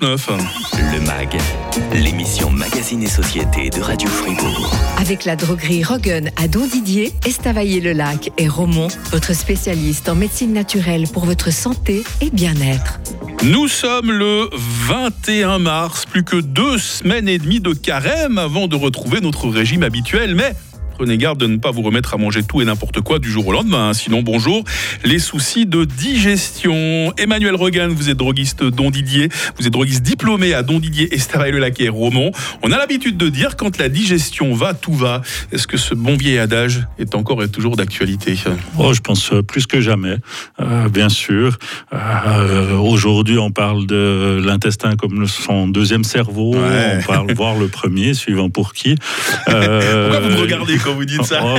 Le MAG, l'émission Magazine et Société de Radio Fribourg. Avec la droguerie Rogan à Don Didier, Estavayer-le-Lac et Romont, votre spécialiste en médecine naturelle pour votre santé et bien-être. Nous sommes le 21 mars, plus que deux semaines et demie de carême avant de retrouver notre régime habituel, mais Prenez garde de ne pas vous remettre à manger tout et n'importe quoi du jour au lendemain. Sinon, bonjour, les soucis de digestion. Emmanuel Regan, vous êtes droguiste Don Didier. Vous êtes droguiste diplômé à Don Didier, Estavayer-le-Lac et Romont. On a l'habitude de dire quand la digestion va, tout va. Est-ce que ce bon vieil adage est encore et toujours d'actualité? Oh, Je pense euh, plus que jamais, euh, bien sûr. Euh, aujourd'hui, on parle de l'intestin comme son deuxième cerveau. On parle voir le premier, suivant pour qui. Pourquoi vous me regardez quand vous dites ça. Oh,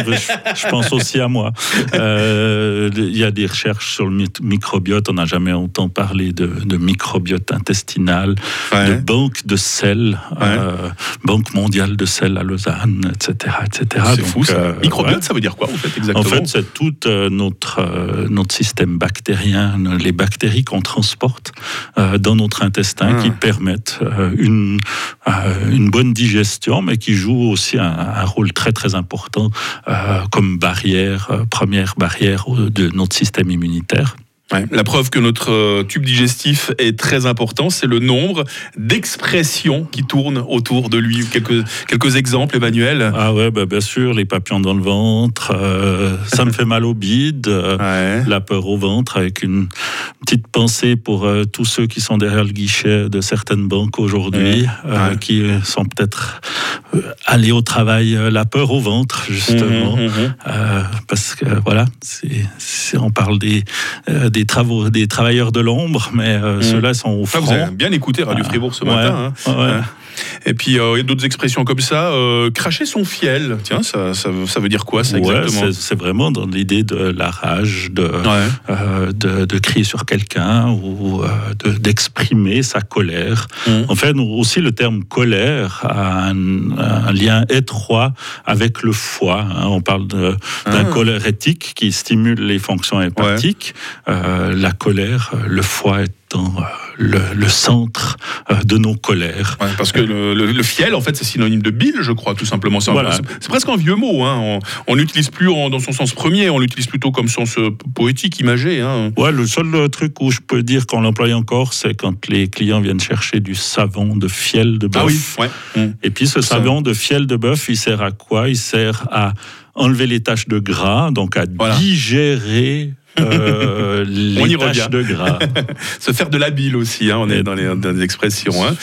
je, pense aussi à moi. Euh, il y a des recherches sur le microbiote. On n'a jamais autant parlé de, microbiote intestinal, de banque de sel, euh, banque mondiale de sel à Lausanne, etc. etc. C'est fou ça. Euh, microbiote, ça veut dire quoi en fait exactement En fait, c'est tout notre, notre système bactérien, les bactéries qu'on transporte dans notre intestin qui ah. permettent une, une bonne digestion, mais qui jouent aussi un, un rôle très très important important euh, comme barrière, euh, première barrière de notre système immunitaire. La preuve que notre euh, tube digestif est très important, c'est le nombre d'expressions qui tournent autour de lui. Quelques, quelques exemples, Emmanuel. Ah ouais, bah bien sûr, les papillons dans le ventre, euh, ça me fait mal au bide, euh, la peur au ventre, avec une petite pensée pour tous ceux qui sont derrière le guichet de certaines banques aujourd'hui, qui sont peut-être allés au travail la peur au ventre, justement, mmh, mmh, mmh. parce que voilà, on parle des, des travaux, des travailleurs de l'ombre, mais euh, mm. ceux-là sont au front. vous avez bien écouté Radio ah. Fribourg ce matin. Hein. Et puis, euh, il y a d'autres expressions comme ça. Euh, cracher son fiel, tiens, ça, ça, veut dire quoi, ça, exactement C'est vraiment dans l'idée de la rage, de, de, de, crier sur quelqu'un ou d'exprimer sa colère. Mm. En fait, aussi, le terme colère a un, lien étroit avec le foie. Hein. On parle d'un ah. colère éthique qui stimule les fonctions hépatiques. Euh, la colère, le foie étant euh, le, centre euh, de nos colères. parce que le, fiel, en fait, c'est synonyme de bile, je crois, tout simplement. C'est presque un vieux mot. Hein. On n'utilise plus dans son sens premier, on l'utilise plutôt comme sens poétique, imagé. Hein. Ouais, le seul truc où je peux dire qu'on l'emploie encore, c'est quand les clients viennent chercher du savon de fiel de bœuf. Ah oui, Et puis ce savon de fiel de bœuf, il sert à quoi? Il sert à enlever les taches de gras, donc à digérer euh, les taches de gras. Se faire de la bile aussi, hein, on est dans les, expressions. Hein.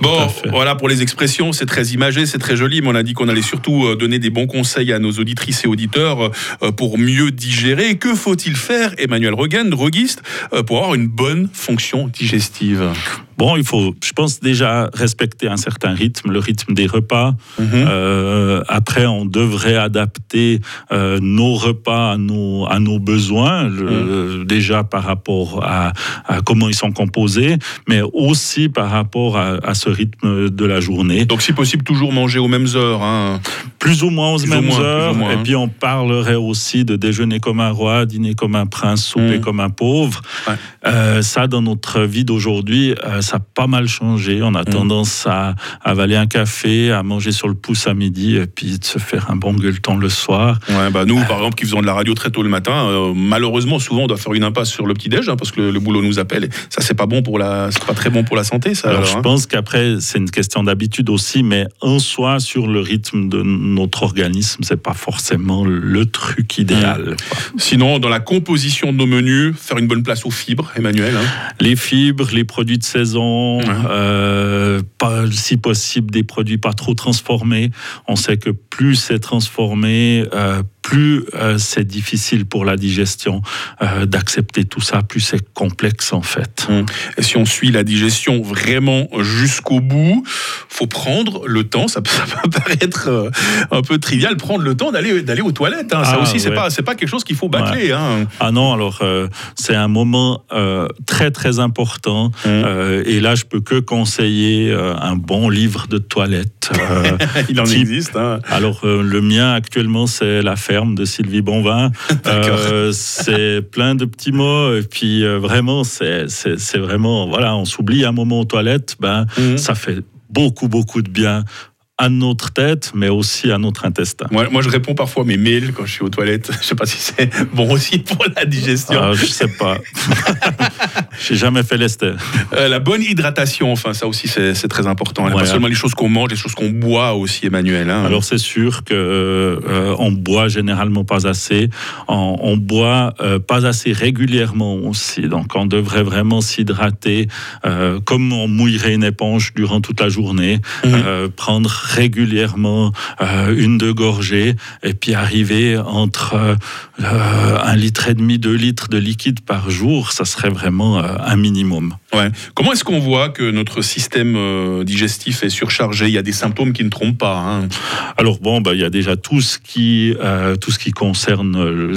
bon, voilà, pour les expressions, c'est très imagé, c'est très joli, mais on a dit qu'on allait surtout euh, donner des bons conseils à nos auditrices et auditeurs euh, pour mieux digérer. Que faut-il faire, Emmanuel Regan, droguiste, pour avoir une bonne fonction digestive? Bon, il faut, je pense déjà respecter un certain rythme, le rythme des repas. Mhm. euh, après, on devrait adapter euh, nos repas à nos, à nos besoins, le, mhm. déjà par rapport à, à, comment ils sont composés, mais aussi par rapport à, à, ce rythme de la journée. Donc, si possible, toujours manger aux mêmes heures. Hein. Plus ou moins aux mêmes heures. et hein. puis, on parlerait aussi de déjeuner comme un roi, dîner comme un prince, souper mhm. comme un pauvre. Ouais. Euh, ça, dans notre vie d'aujourd'hui, ça a pas mal changé. On a mm. tendance à, avaler un café, à manger sur le pouce à midi, et puis de se faire un bon gueuleton le soir. Ouais, bah nous, par exemple, qui faisons de la radio très tôt le matin, euh, malheureusement, souvent, on doit faire une impasse sur le petit déj, hein, parce que le, boulot nous appelle. Ça, c'est pas bon pour la, c'est pas très bon pour la santé, ça. Alors, je hein. pense qu'après, c'est une question d'habitude aussi, mais en soi, sur le rythme de notre organisme, c'est pas forcément le truc idéal. Mm. Sinon, dans la composition de nos menus, faire une bonne place aux fibres, Emmanuel. Hein. Les fibres, les produits de saison euh, pas, si possible des produits pas trop transformés. On sait que plus c'est transformé, euh, plus euh, c'est difficile pour la digestion d'accepter tout ça, plus c'est complexe en fait. Hum. Et si on suit la digestion vraiment jusqu'au bout, faut prendre le temps. Ça, peut paraître un peu trivial, prendre le temps d'aller d'aller aux toilettes. Hein. ça ah, aussi, c'est pas c'est pas quelque chose qu'il faut bâcler. Hein. Ah non, alors c'est un moment très très important. Hum. et là, je peux que conseiller euh, un bon livre de toilette. Il en existe. Hein. Alors, le mien actuellement, c'est la ferme de Sylvie Bonvin. c'est plein de petits mots. Et puis, vraiment, c'est vraiment. Voilà, on s'oublie un moment aux toilettes. Ben, mhm. ça fait beaucoup, beaucoup de bien à notre tête, mais aussi à notre intestin. Moi, moi, je réponds parfois à mes mails quand je suis aux toilettes. Je sais pas si c'est bon aussi pour la digestion. Ah, je sais pas. J'ai jamais fait l'ester. Euh, la bonne hydratation, enfin, ça aussi, c'est très important. Pas seulement les choses qu'on mange, les choses qu'on boit aussi, Emmanuel. Hein. Alors, c'est sûr que euh, on boit généralement pas assez. On, boit euh, pas assez régulièrement aussi. Donc, on devrait vraiment s'hydrater comme on mouillerait une éponge durant toute la journée. Mhm. prendre régulièrement euh, une de gorgée et puis arriver entre euh, un litre et demi, deux litres de liquide par jour, ça serait vraiment euh, un minimum. Ouais. Comment est-ce qu'on voit que notre système digestif est surchargé? Il y a des symptômes qui ne trompent pas. Hein. Alors bon, bah, il y a déjà tout ce qui, tout ce qui concerne le,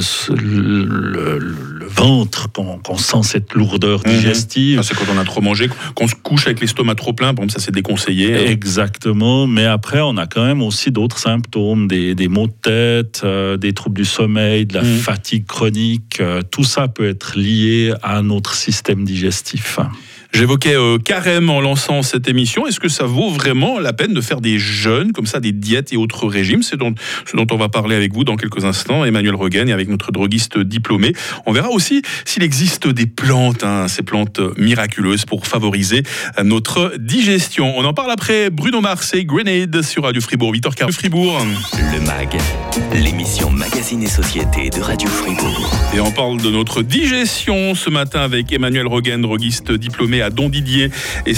ventre, qu'on sent cette lourdeur mhm. digestive. C'est quand on a trop mangé, qu'on se couche avec l'estomac trop plein, exemple, ça c'est déconseillé. Exactement, mais après, on a quand même aussi d'autres symptômes, des, maux de tête, euh, des troubles du sommeil, de la mm. fatigue chronique. Euh, tout ça peut être lié à notre système digestif. J'évoquais euh, carême en lançant cette émission. Est-ce que ça vaut vraiment la peine de faire des jeûnes, comme ça, des diètes et autres régimes? C'est ce dont on va parler avec vous dans quelques instants, Emmanuel Roggen, et avec notre droguiste diplômé. On verra aussi s'il existe des plantes, hein, ces plantes miraculeuses pour favoriser notre digestion. On en parle après Bruno Mars et Grenade sur Radio Fribourg, 8h40 Fribourg. Le MAG, l'émission Magazine et Société de Radio Fribourg. Et on parle de notre digestion ce matin avec Emmanuel Roggen, droguiste diplômé à Don Didier et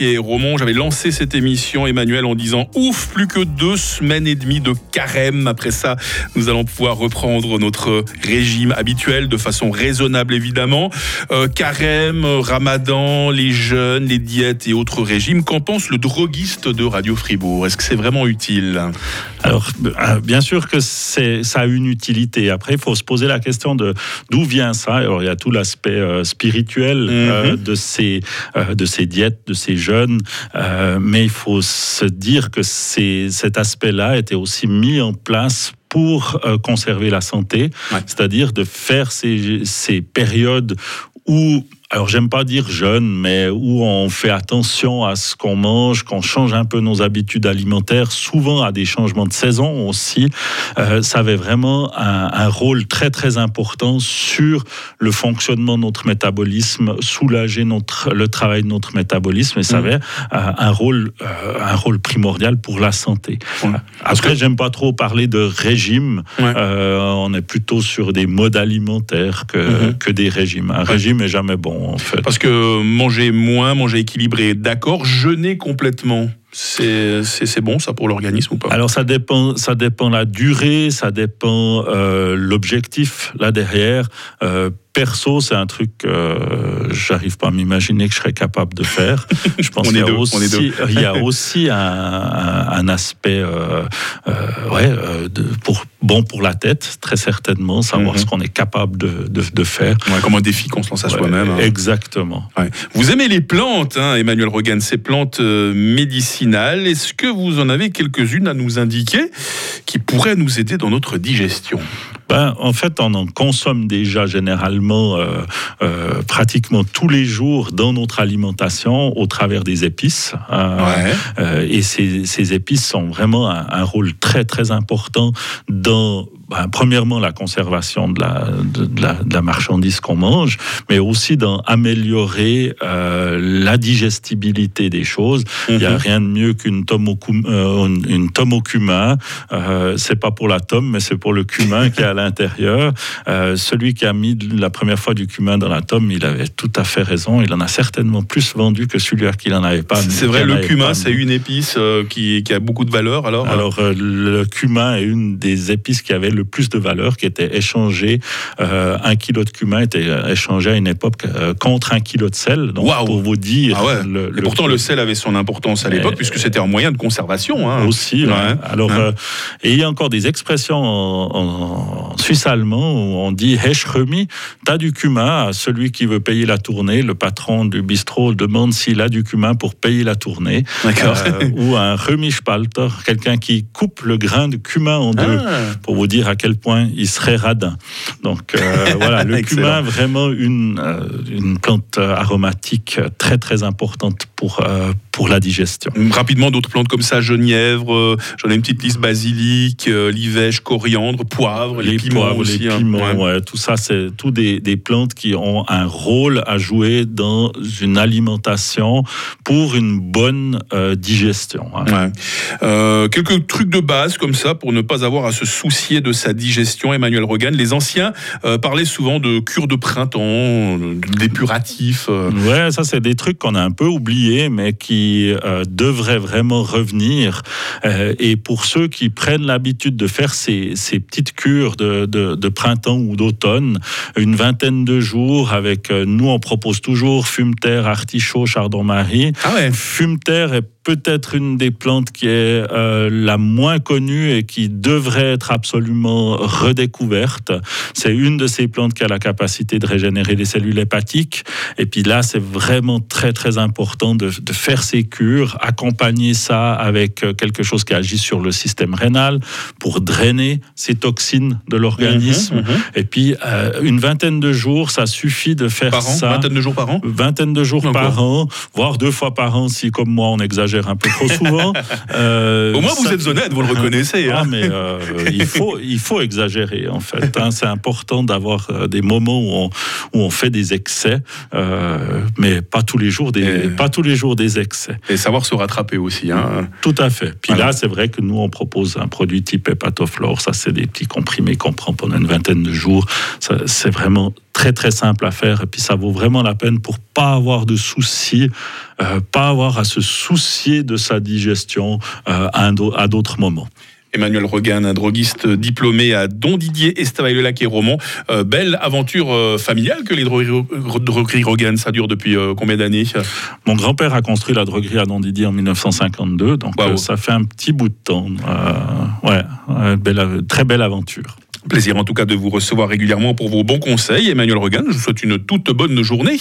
et Romont. J'avais lancé cette émission, Emmanuel, en disant ouf, plus que deux semaines et demie de carême. Après ça, nous allons pouvoir reprendre notre régime habituel de façon raisonnable, évidemment. Euh, carême, ramadan, les jeûnes, les diètes et autres régimes. Qu'en pense le droguiste de Radio Fribourg? Est-ce que c'est vraiment utile? Alors, euh, bien sûr que c'est, ça a une utilité. Après, il faut se poser la question de d'où vient ça. Alors, il y a tout l'aspect euh, spirituel mhm. de ces euh, de ces diètes, de ces jeûnes. Euh, mais il faut se dire que cet aspect-là était aussi mis en place pour euh, conserver la santé, c'est-à-dire de faire ces, ces périodes où alors j'aime pas dire jeune, mais où on fait attention à ce qu'on mange, qu'on change un peu nos habitudes alimentaires, souvent à des changements de saison aussi, euh, ça avait vraiment un, rôle très très important sur le fonctionnement de notre métabolisme, soulager notre, le travail de notre métabolisme, et ça mmh. avait euh, un, rôle, euh, un rôle primordial pour la santé. Après, j'aime pas trop parler de régime, on est plutôt sur des modes alimentaires que, mmh. que des régimes. Un régime est jamais bon. Parce que manger moins, manger équilibré, d'accord, jeûner complètement. C'est bon ça pour l'organisme ou pas? Alors ça dépend, ça dépend la durée, ça dépend euh, l'objectif là derrière. Euh, perso, c'est un truc que j'arrive pas à m'imaginer que je serais capable de faire. Je pense qu'il y, a aussi, il y a aussi un, aspect euh, euh, ouais, euh, de, pour, bon pour la tête, très certainement, savoir mhm. ce qu'on est capable de, de, faire. comme un défi qu'on se lance à soi-même. Hein. Exactement. Vous aimez les plantes, hein, Emmanuel Rogan, ces plantes médicinales. Est-ce que vous en avez quelques-unes à nous indiquer qui pourraient nous aider dans notre digestion? Ben, En fait, on en consomme déjà généralement euh, euh, pratiquement tous les jours dans notre alimentation au travers des épices. Euh, euh et ces, ces, épices sont vraiment un, un, rôle très très important dans ben, premièrement la conservation de la, de, la, de la marchandise qu'on mange, mais aussi d'améliorer euh, la digestibilité des choses. Il n'y a mhm. rien de mieux qu'une tome au, euh, une tome au cumin. Euh, c'est pas pour la tome, mais c'est pour le cumin qui est à l'intérieur. Euh, celui qui a mis la première fois du cumin dans la tome, il avait tout à fait raison. Il en a certainement plus vendu que celui qui n'en avait pas. C'est vrai, le cumin, c'est une épice qui, qui, a beaucoup de valeur. Alors, alors le cumin est une des épices qui avait le plus de valeur, qui était échangé. un kilo de cumin était échangé à une époque contre un kilo de sel. Donc, pour vous dire. Ah et pourtant, le sel avait son importance à l'époque, puisque c'était un moyen de conservation. Hein. Aussi. Alors, et il y a encore des expressions en, suisse allemand où on dit Hesh remis, t'as du cumin à celui qui veut payer la tournée. Le patron du bistrot demande s'il a du cumin pour payer la tournée. Euh, ou un remischpalter, quelqu'un qui coupe le grain de cumin en deux ah. pour vous dire à quel point il serait radin. Donc euh, voilà, le cumin, vraiment une, euh, une plante aromatique très très importante pour, pour la digestion. Rapidement, d'autres plantes comme ça, genièvre, j'en ai une petite liste basilic, livèche, coriandre, poivre, les, piments aussi. Les hein. piments, tout ça, c'est tout des, des plantes qui ont un rôle à jouer dans une alimentation pour une bonne euh, digestion. Hein. Euh, quelques trucs de base comme ça pour ne pas avoir à se soucier de sa digestion. Emmanuel Rogan, les anciens euh, parlaient souvent de cure de printemps, d'épuratif. Ouais, ça c'est des trucs qu'on a un peu oubliés, mais qui devraient vraiment revenir. et pour ceux qui prennent l'habitude de faire ces, ces petites cures de, de, de printemps ou d'automne, une vingtaine de jours avec nous on propose toujours fume-terre, artichaut, chardon-marie. Ah ouais. Fume-terre est peut-être une des plantes qui est euh, la moins connue et qui devrait être absolument redécouverte. C'est une de ces plantes qui a la capacité de régénérer les cellules hépatiques. Et puis là, c'est vraiment très très important de, faire ces cures, accompagner ça avec euh, quelque chose qui agit sur le système rénal pour drainer ces toxines de l'organisme. Mhm, mhm. Et puis euh, une vingtaine de jours, ça suffit de faire par ça. Vingtaine de jours par an? Vingtaine de jours par an, voire deux fois par an si, comme moi, on exagère un peu trop souvent. Euh, Au moins, vous êtes honnête, vous le reconnaissez. Hein. Ah, mais euh, il, faut, il faut exagérer, en fait. Hein. C'est important d'avoir euh, des moments où on, où on fait des excès, mais pas tous, les jours des, pas tous les jours des excès. Et savoir se rattraper aussi. Hein. Tout à fait. Puis là, c'est vrai que nous, on propose un produit type hépatoflore. Ça, c'est des petits comprimés qu'on prend pendant une vingtaine de jours. C'est vraiment très très simple à faire et puis ça vaut vraiment la peine pour pas avoir de soucis, euh, pas avoir à se soucier de sa digestion euh, à d'autres moments. Emmanuel Rogan, un droguiste diplômé à Don Didier, Estavayer-le-Lac et Romont. Euh, belle aventure familiale que les drogueries Rogan, ça dure depuis combien d'années Mon grand-père a construit la droguerie à Don Didier en 1952, donc ça fait un petit bout de temps. ouais, belle, très belle aventure. Plaisir en tout cas de vous recevoir régulièrement pour vos bons conseils. Emmanuel Regan, je vous souhaite une toute bonne journée.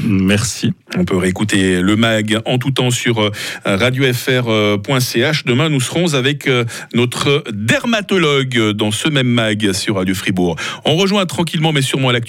Merci. On peut réécouter le mag en tout temps sur euh, radiofr.ch. Demain, nous serons avec euh, notre dermatologue dans ce même mag sur Radio Fribourg. On rejoint tranquillement mais sûrement l'actu